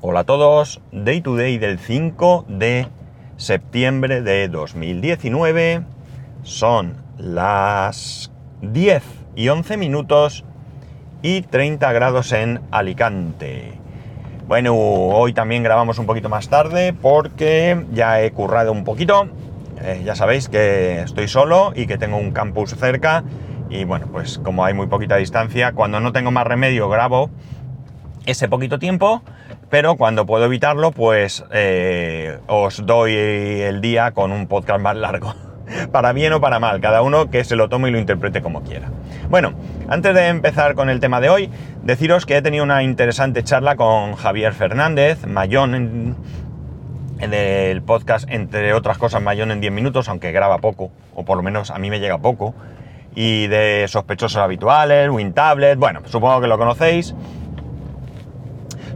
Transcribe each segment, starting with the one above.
Hola a todos, Day to Day del 5 de septiembre de 2019. Son las 10 y 11 minutos y 30 grados en Alicante. Bueno, hoy también grabamos un poquito más tarde porque ya he currado un poquito. Eh, ya sabéis que estoy solo y que tengo un campus cerca y bueno, pues como hay muy poquita distancia, cuando no tengo más remedio grabo ese poquito tiempo, pero cuando puedo evitarlo, pues eh, os doy el día con un podcast más largo. para bien o para mal, cada uno que se lo tome y lo interprete como quiera. Bueno, antes de empezar con el tema de hoy, deciros que he tenido una interesante charla con Javier Fernández, Mayón en, el podcast, entre otras cosas, Mayón en 10 minutos, aunque graba poco, o por lo menos a mí me llega poco y de sospechosos habituales, WinTablet, bueno, supongo que lo conocéis,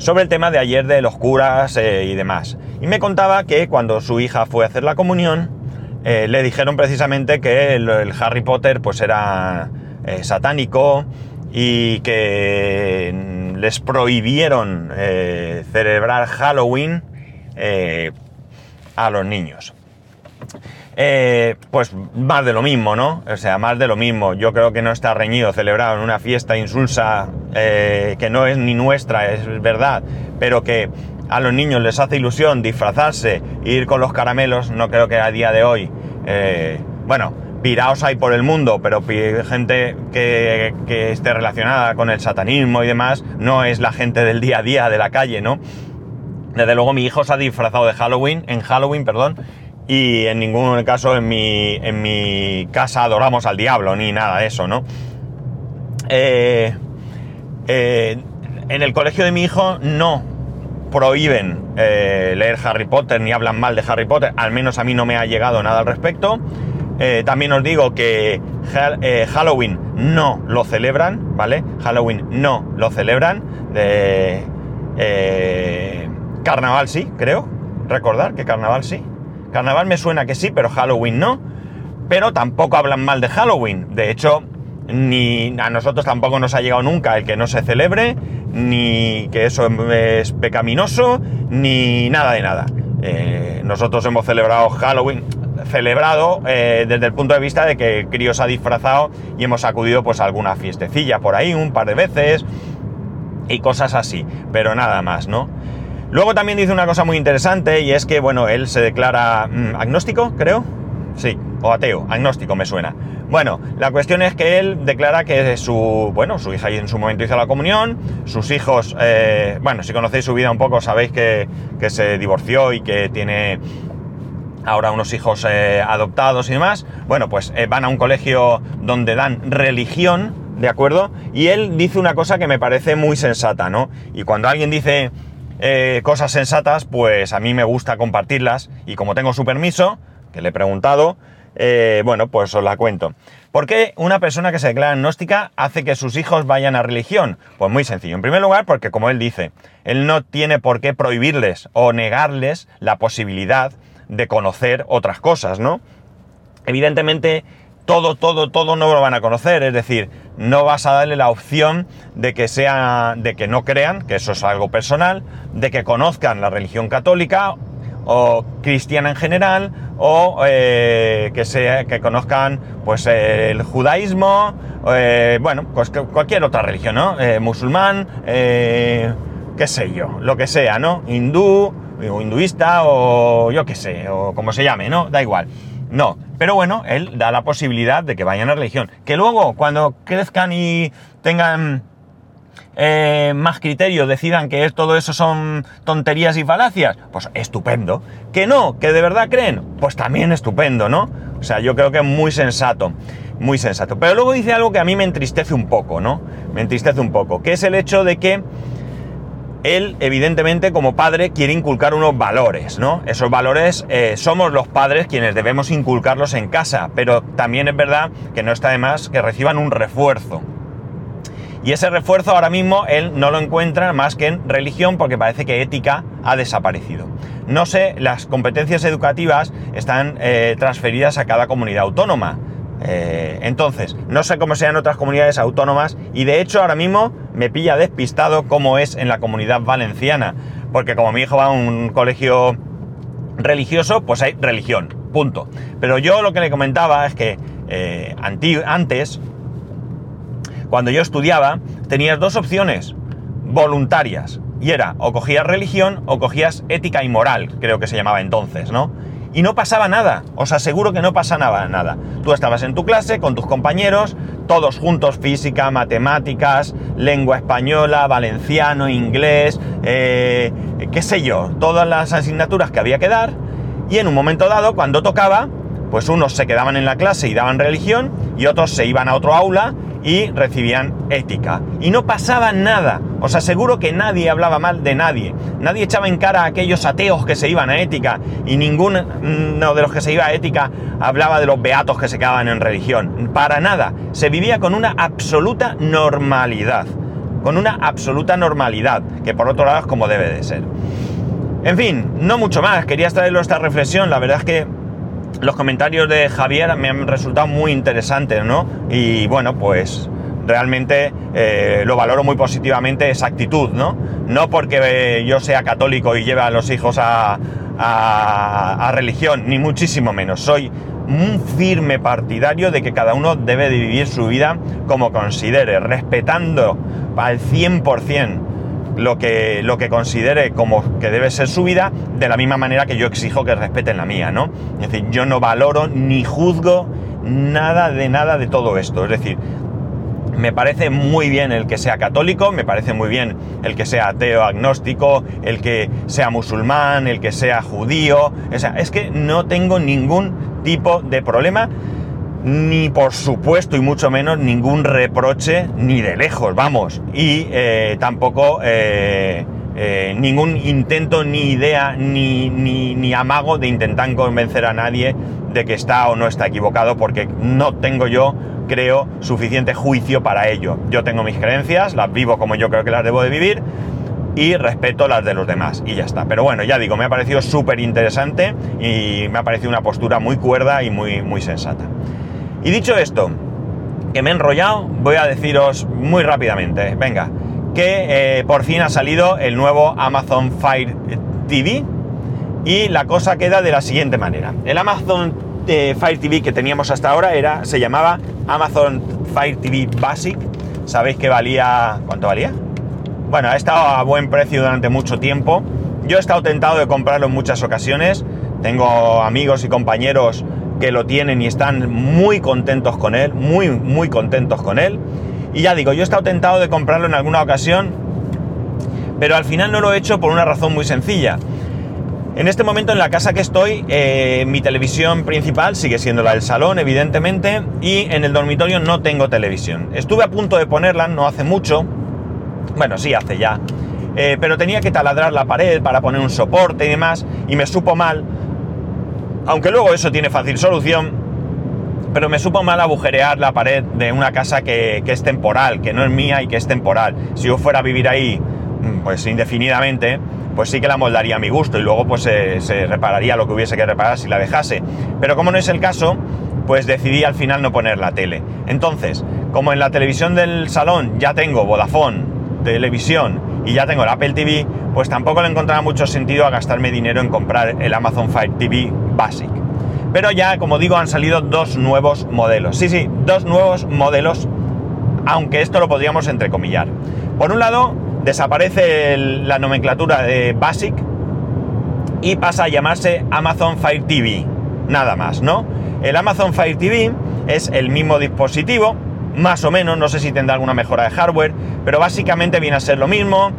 sobre el tema de ayer de los curas eh, y demás. Y me contaba que cuando su hija fue a hacer la comunión, eh, le dijeron precisamente que el, Harry Potter pues era eh, satánico y que les prohibieron celebrar Halloween a los niños. Eh, pues más de lo mismo, ¿no? O sea, más de lo mismo. Yo creo que no está reñido celebrado en una fiesta insulsa eh, que no es ni nuestra, es verdad, pero que a los niños les hace ilusión disfrazarse, ir con los caramelos, no creo que a día de hoy, eh, bueno, piraos hay por el mundo, pero gente que, que esté relacionada con el satanismo y demás, no es la gente del día a día de la calle, ¿no? Desde luego mi hijo se ha disfrazado de Halloween, en Halloween, perdón, y en ningún caso en mi, en mi casa adoramos al diablo ni nada de eso, ¿no? Eh, eh, en el colegio de mi hijo no prohíben eh, leer Harry Potter ni hablan mal de Harry Potter, al menos a mí no me ha llegado nada al respecto. también os digo que Halloween no lo celebran, ¿vale? Halloween no lo celebran. carnaval sí, creo. Recordar que carnaval sí. Carnaval me suena que sí, pero Halloween no. Pero tampoco hablan mal de Halloween. De hecho, ni a nosotros tampoco nos ha llegado nunca el que no se celebre, ni que eso es pecaminoso, ni nada de nada. Eh, nosotros hemos celebrado Halloween, celebrado eh, desde el punto de vista de que crío se ha disfrazado y hemos acudido pues a alguna fiestecilla por ahí un par de veces y cosas así, pero nada más, ¿no? Luego también dice una cosa muy interesante y es que, bueno, él se declara mm, agnóstico, creo. Sí, o ateo, agnóstico me suena. Bueno, la cuestión es que él declara que su, bueno, su hija en su momento hizo la comunión, sus hijos, eh, bueno, si conocéis su vida un poco sabéis que, se divorció y que tiene ahora unos hijos eh, adoptados y demás. Bueno, pues eh, van a un colegio donde dan religión, ¿de acuerdo? Y él dice una cosa que me parece muy sensata, ¿no? Y cuando alguien dice eh, cosas sensatas, pues a mí me gusta compartirlas y como tengo su permiso, que le he preguntado, eh, bueno, pues os la cuento. ¿Por qué una persona que se declara agnóstica hace que sus hijos vayan a religión? Pues muy sencillo. En primer lugar, porque como él dice, él no tiene por qué prohibirles o negarles la posibilidad de conocer otras cosas, ¿no? Evidentemente, todo, todo, todo no lo van a conocer. Es decir, no vas a darle la opción de que sea, de que no crean, que eso es algo personal, de que conozcan la religión católica o cristiana en general, o eh, que, sea, que conozcan pues el judaísmo, eh, bueno, pues cualquier otra religión, ¿no? Eh, musulmán, qué sé yo, lo que sea, ¿no? Hindú, o hinduista, o yo qué sé, o como se llame, ¿no? Da igual. No, pero bueno, él da la posibilidad de que vayan a religión. Que luego, cuando crezcan y tengan eh, más criterio, decidan que todo eso son tonterías y falacias, pues estupendo. Que no, que de verdad creen, pues también estupendo, ¿no? O sea, yo creo que es muy sensato, muy sensato. Pero luego dice algo que a mí me entristece un poco, ¿no? Me entristece un poco, que es el hecho de que él, evidentemente, como padre, quiere inculcar unos valores, ¿no? Esos valores eh, somos los padres quienes debemos inculcarlos en casa, pero también es verdad que no está de más que reciban un refuerzo. Y ese refuerzo ahora mismo él no lo encuentra más que en religión porque parece que ética ha desaparecido. No sé, las competencias educativas están eh, transferidas a cada comunidad autónoma. Eh, entonces, no sé cómo sean otras comunidades autónomas y de hecho ahora mismo me pilla despistado cómo es en la comunidad valenciana, porque como mi hijo va a un colegio religioso, pues hay religión, punto. Pero yo lo que le comentaba es que eh, antes, cuando yo estudiaba, tenías dos opciones voluntarias. Y era, o cogías religión o cogías ética y moral, creo que se llamaba entonces, ¿no? Y no pasaba nada, os aseguro que no pasa nada, nada. Tú estabas en tu clase con tus compañeros, todos juntos, física, matemáticas, lengua española, valenciano, inglés, eh, qué sé yo, todas las asignaturas que había que dar, y en un momento dado, cuando tocaba, pues unos se quedaban en la clase y daban religión, y otros se iban a otro aula y recibían ética. Y no pasaba nada. Os aseguro que nadie hablaba mal de nadie. Nadie echaba en cara a aquellos ateos que se iban a ética. Y ninguno de los que se iba a ética hablaba de los beatos que se quedaban en religión. Para nada. Se vivía con una absoluta normalidad. Con una absoluta normalidad. Que por otro lado es como debe de ser. En fin, no mucho más. Quería traerlo esta reflexión. La verdad es que los comentarios de Javier me han resultado muy interesantes, ¿no? Y bueno, pues realmente eh, lo valoro muy positivamente esa actitud, ¿no? No porque yo sea católico y lleve a los hijos a, religión, ni muchísimo menos. Soy un firme partidario de que cada uno debe de vivir su vida como considere, respetando al 100% lo que, lo que considere como que debe ser su vida, de la misma manera que yo exijo que respeten la mía, ¿no? Es decir, yo no valoro ni juzgo nada de nada de todo esto. Es decir, me parece muy bien el que sea católico, me parece muy bien el que sea ateo, agnóstico, el que sea musulmán, el que sea judío. O sea, es que no tengo ningún tipo de problema ni por supuesto y mucho menos ningún reproche ni de lejos, vamos, y eh, tampoco eh, eh, ningún intento, ni idea, ni, ni, ni, amago de intentar convencer a nadie de que está o no está equivocado, porque no tengo yo, creo, suficiente juicio para ello. Yo tengo mis creencias, las vivo como yo creo que las debo de vivir, y respeto las de los demás y ya está. Pero bueno, ya digo, me ha parecido súper interesante y me ha parecido una postura muy cuerda y muy, muy sensata. Y dicho esto, que me he enrollado, voy a deciros muy rápidamente, venga, que eh, por fin ha salido el nuevo Amazon Fire TV y la cosa queda de la siguiente manera. El Amazon eh, Fire TV que teníamos hasta ahora era, se llamaba Amazon Fire TV Basic. ¿Sabéis que valía... ¿Cuánto valía? Bueno, ha estado a buen precio durante mucho tiempo. Yo he estado tentado de comprarlo en muchas ocasiones. Tengo amigos y compañeros que lo tienen y están muy contentos con él, muy, muy contentos con él. Y ya digo, yo he estado tentado de comprarlo en alguna ocasión, pero al final no lo he hecho por una razón muy sencilla. En este momento en la casa que estoy, eh, mi televisión principal sigue siendo la del salón, evidentemente, y en el dormitorio no tengo televisión. Estuve a punto de ponerla, no hace mucho, bueno, sí, hace ya, eh, pero tenía que taladrar la pared para poner un soporte y demás, y me supo mal aunque luego eso tiene fácil solución, pero me supo mal agujerear la pared de una casa que, es temporal, que no es mía y que es temporal. Si yo fuera a vivir ahí, mm, pues indefinidamente, pues sí que la moldaría a mi gusto y luego pues se, repararía lo que hubiese que reparar si la dejase. Pero como no es el caso, pues decidí al final no poner la tele. Entonces, como en la televisión del salón ya tengo Vodafone, televisión y ya tengo el Apple TV, pues tampoco le encontraba mucho sentido a gastarme dinero en comprar el Amazon Fire TV Basic. Pero ya, como digo, han salido dos nuevos modelos. Sí, sí, dos nuevos modelos, aunque esto lo podríamos entrecomillar. Por un lado, desaparece la nomenclatura de Basic y pasa a llamarse Amazon Fire TV. Nada más, ¿no? El Amazon Fire TV es el mismo dispositivo, más o menos, no sé si tendrá alguna mejora de hardware, pero básicamente viene a ser lo mismo,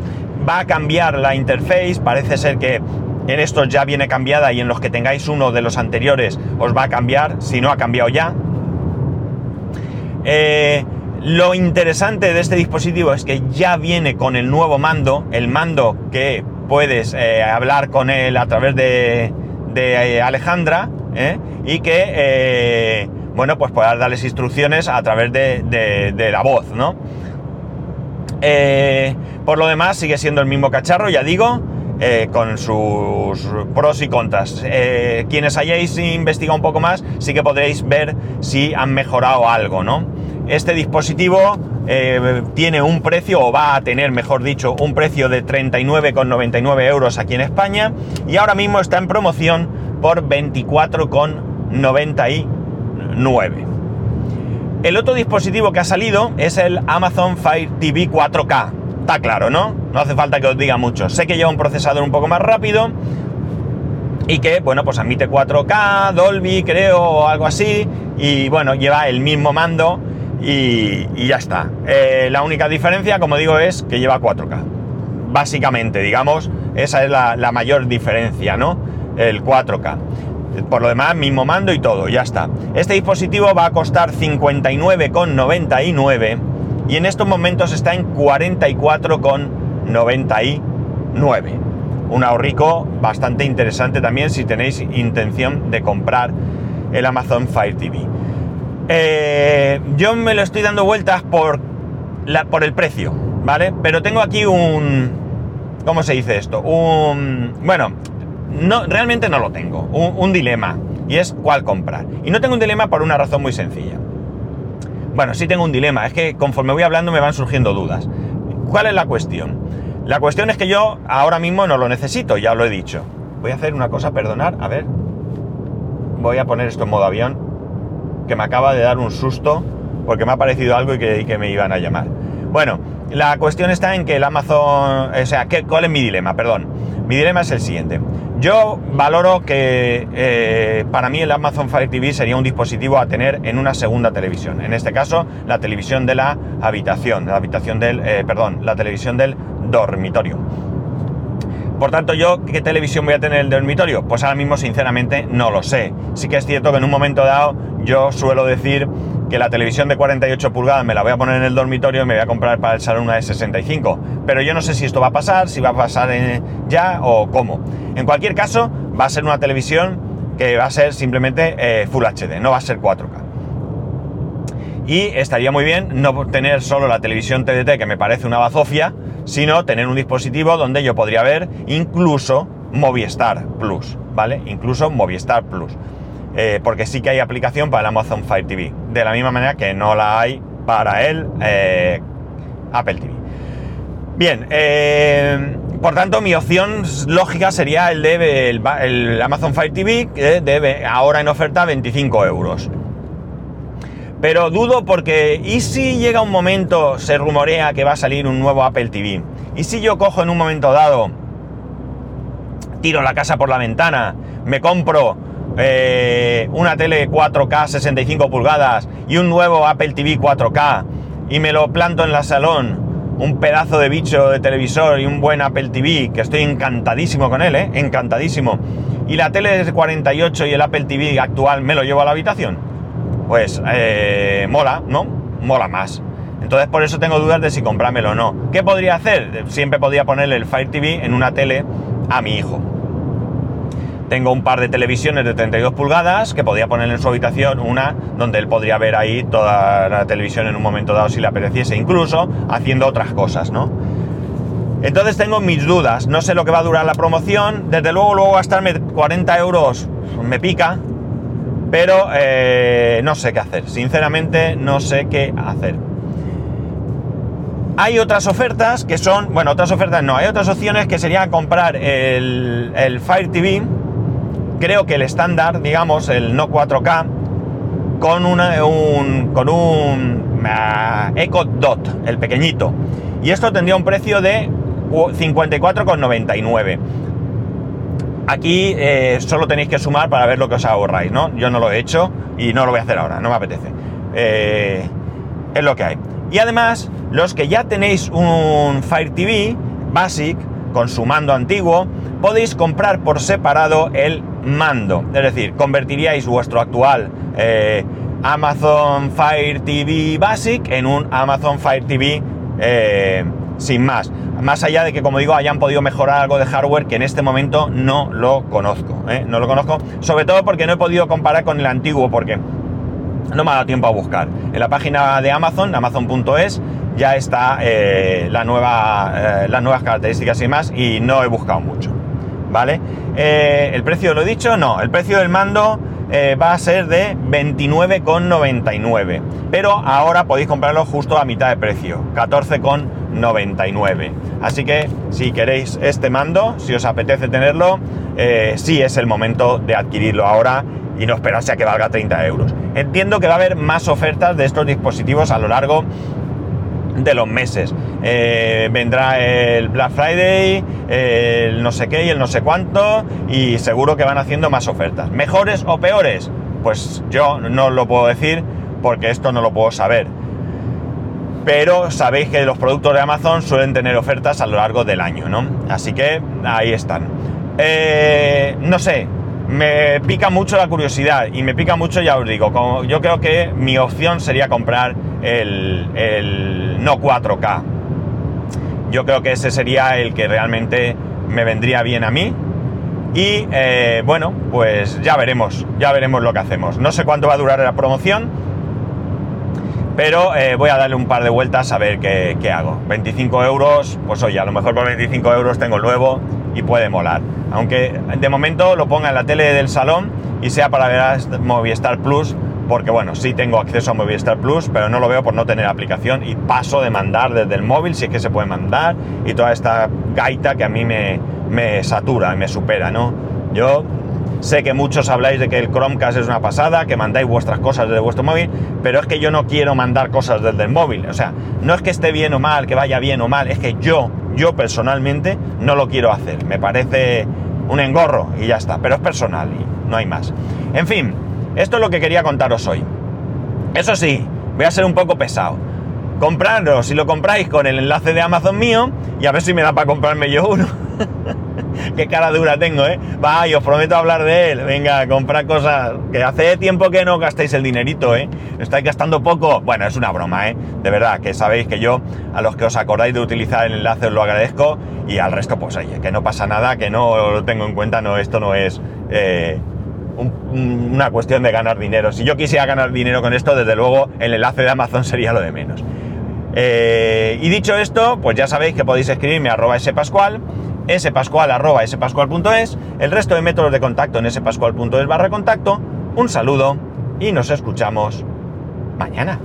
va a cambiar la interface, parece ser que en estos ya viene cambiada y en los que tengáis uno de los anteriores os va a cambiar, si no ha cambiado ya. Eh, lo interesante de este dispositivo es que ya viene con el nuevo mando, el mando que puedes eh, hablar con él a través de, de eh, Alejandra y que, bueno, pues puedas darles instrucciones a través de, de la voz, ¿no? por lo demás sigue siendo el mismo cacharro, ya digo, eh, con sus pros y contras. Eh, quienes hayáis investigado un poco más, sí que podréis ver si han mejorado algo, ¿no? Este dispositivo eh, tiene un precio, o va a tener, mejor dicho, un precio de 39,99 euros aquí en España y ahora mismo está en promoción por 24,99. El otro dispositivo que ha salido es el Amazon Fire TV 4K. Está claro, ¿no? No hace falta que os diga mucho. Sé que lleva un procesador un poco más rápido y que, bueno, pues admite 4K, Dolby, creo, o algo así. Y bueno, lleva el mismo mando y, ya está. Eh, la única diferencia, como digo, es que lleva 4K. Básicamente, digamos, esa es la, la mayor diferencia, ¿no? El 4K. Por lo demás, mismo mando y todo, ya está. Este dispositivo va a costar 59,99 y en estos momentos está en 44,99. Un ahorrico bastante interesante también si tenéis intención de comprar el Amazon Fire TV. Eh, yo me lo estoy dando vueltas por, la, por el precio, ¿vale? Pero tengo aquí un... ¿Cómo se dice esto? Un... Bueno, no, realmente no lo tengo. Un, dilema. Y es cuál comprar. Y no tengo un dilema por una razón muy sencilla. Bueno, sí tengo un dilema. Es que conforme voy hablando me van surgiendo dudas. ¿Cuál es la cuestión? La cuestión es que yo ahora mismo no lo necesito, ya lo he dicho. Voy a hacer una cosa, perdonar, a ver. Voy a poner esto en modo avión, que me acaba de dar un susto porque me ha parecido algo y que, que me iban a llamar. Bueno, la cuestión está en que el Amazon, o sea, ¿cuál es mi dilema? Perdón. Mi dilema es el siguiente. Yo valoro que eh, para mí el Amazon Fire TV sería un dispositivo a tener en una segunda televisión. En este caso, la televisión de la habitación, la habitación del, eh, perdón, la televisión del dormitorio. Por tanto, yo, ¿qué televisión voy a tener en el dormitorio? Pues ahora mismo, sinceramente, no lo sé. Sí que es cierto que en un momento dado yo suelo decir que la televisión de 48 pulgadas me la voy a poner en el dormitorio y me voy a comprar para el salón una de 65. Pero yo no sé si esto va a pasar, si va a pasar ya o cómo. En cualquier caso, va a ser una televisión que va a ser simplemente eh, Full HD, no va a ser 4K. Y estaría muy bien no tener solo la televisión TDT, que me parece una bazofia, sino tener un dispositivo donde yo podría ver incluso Movistar Plus, ¿vale? Incluso Movistar Plus. Eh, porque sí que hay aplicación para el Amazon Fire TV, de la misma manera que no la hay para el eh, Apple TV. Bien, eh, por tanto mi opción lógica sería el de el, Amazon Fire TV, que debe ahora en oferta 25 euros. Pero dudo porque, ¿y si llega un momento, se rumorea que va a salir un nuevo Apple TV? ¿Y si yo cojo en un momento dado, tiro la casa por la ventana, me compro eh, una tele 4K 65 pulgadas y un nuevo Apple TV 4K y me lo planto en la salón, un pedazo de bicho de televisor y un buen Apple TV, que estoy encantadísimo con él, ¿eh? encantadísimo, y la tele de 48 y el Apple TV actual me lo llevo a la habitación, pues eh, mola, ¿no? Mola más. Entonces por eso tengo dudas de si comprármelo o no. ¿Qué podría hacer? Siempre podría ponerle el Fire TV en una tele a mi hijo. Tengo un par de televisiones de 32 pulgadas que podía poner en su habitación, una donde él podría ver ahí toda la televisión en un momento dado si le apeteciese, incluso haciendo otras cosas, ¿no? Entonces tengo mis dudas, no sé lo que va a durar la promoción, desde luego luego gastarme 40 euros me pica, pero eh, no sé qué hacer, sinceramente no sé qué hacer. Hay otras ofertas que son, bueno, otras ofertas no, hay otras opciones que serían comprar el, el Fire TV, creo que el estándar, digamos, el no 4K, con, un, con un uh, Echo Dot, el pequeñito. Y esto tendría un precio de 54,99. Aquí eh, solo tenéis que sumar para ver lo que os ahorráis, ¿no? Yo no lo he hecho y no lo voy a hacer ahora, no me apetece. Eh, es lo que hay. Y además, los que ya tenéis un Fire TV Basic, con su mando antiguo, podéis comprar por separado el mando. Es decir, convertiríais vuestro actual eh, Amazon Fire TV Basic en un Amazon Fire TV eh, sin más. Más allá de que, como digo, hayan podido mejorar algo de hardware que en este momento no lo conozco. ¿eh? No lo conozco, sobre todo porque no he podido comparar con el antiguo, porque no me ha dado tiempo a buscar. En la página de Amazon, amazon.es, ya está la nueva, las nuevas características y más y no he buscado mucho. ¿Vale? Eh, ¿El precio lo he dicho? No, el precio del mando va a ser de 29,99. Pero ahora podéis comprarlo justo a mitad de precio, 14,99. Así que si queréis este mando, si os apetece tenerlo, sí es el momento de adquirirlo ahora y no esperarse a que valga 30 euros. Entiendo que va a haber más ofertas de estos dispositivos a lo largo de los meses. Eh, vendrá el Black Friday, el no sé qué y el no sé cuánto, y seguro que van haciendo más ofertas. ¿Mejores o peores? Pues yo no lo puedo decir porque esto no lo puedo saber. Pero sabéis que los productos de Amazon suelen tener ofertas a lo largo del año, ¿no? Así que ahí están. Eh, no sé, me pica mucho la curiosidad y me pica mucho, ya os digo, como yo creo que mi opción sería comprar el, no 4K. Yo creo que ese sería el que realmente me vendría bien a mí. Y eh, bueno, pues ya veremos, ya veremos lo que hacemos. No sé cuánto va a durar la promoción, pero eh, voy a darle un par de vueltas a ver qué, qué, hago. 25 euros, pues oye, a lo mejor por 25 euros tengo el nuevo y puede molar. Aunque de momento lo ponga en la tele del salón y sea para ver Movistar Plus, porque bueno, sí tengo acceso a Movistar Plus, pero no lo veo por no tener aplicación y paso de mandar desde el móvil, si es que se puede mandar, y toda esta gaita que a mí me, me satura me supera, ¿no? Yo sé que muchos habláis de que el Chromecast es una pasada, que mandáis vuestras cosas desde vuestro móvil, pero es que yo no quiero mandar cosas desde el móvil. O sea, no es que esté bien o mal, que vaya bien o mal, es que yo, yo personalmente no lo quiero hacer. Me parece un engorro y ya está, pero es personal y no hay más. En fin, esto es lo que quería contaros hoy. Eso sí, voy a ser un poco pesado. Comprarlo, si lo compráis con el enlace de Amazon mío, y a ver si me da para comprarme yo uno. Qué cara dura tengo, ¿eh? Va, y os prometo hablar de él. Venga, comprar cosas. Que hace tiempo que no gastéis el dinerito, ¿eh? Estáis gastando poco. Bueno, es una broma, ¿eh? De verdad, que sabéis que yo, a los que os acordáis de utilizar el enlace, os lo agradezco. Y al resto, pues oye, que no pasa nada, que no lo tengo en cuenta, no, esto no es. Eh, una cuestión de ganar dinero. Si yo quisiera ganar dinero con esto, desde luego el enlace de Amazon sería lo de menos. Eh, y dicho esto, pues ya sabéis que podéis escribirme a arroba spascual, spascual arroba spascual.es, el resto de métodos de contacto en spascual.es barra contacto. Un saludo y nos escuchamos mañana.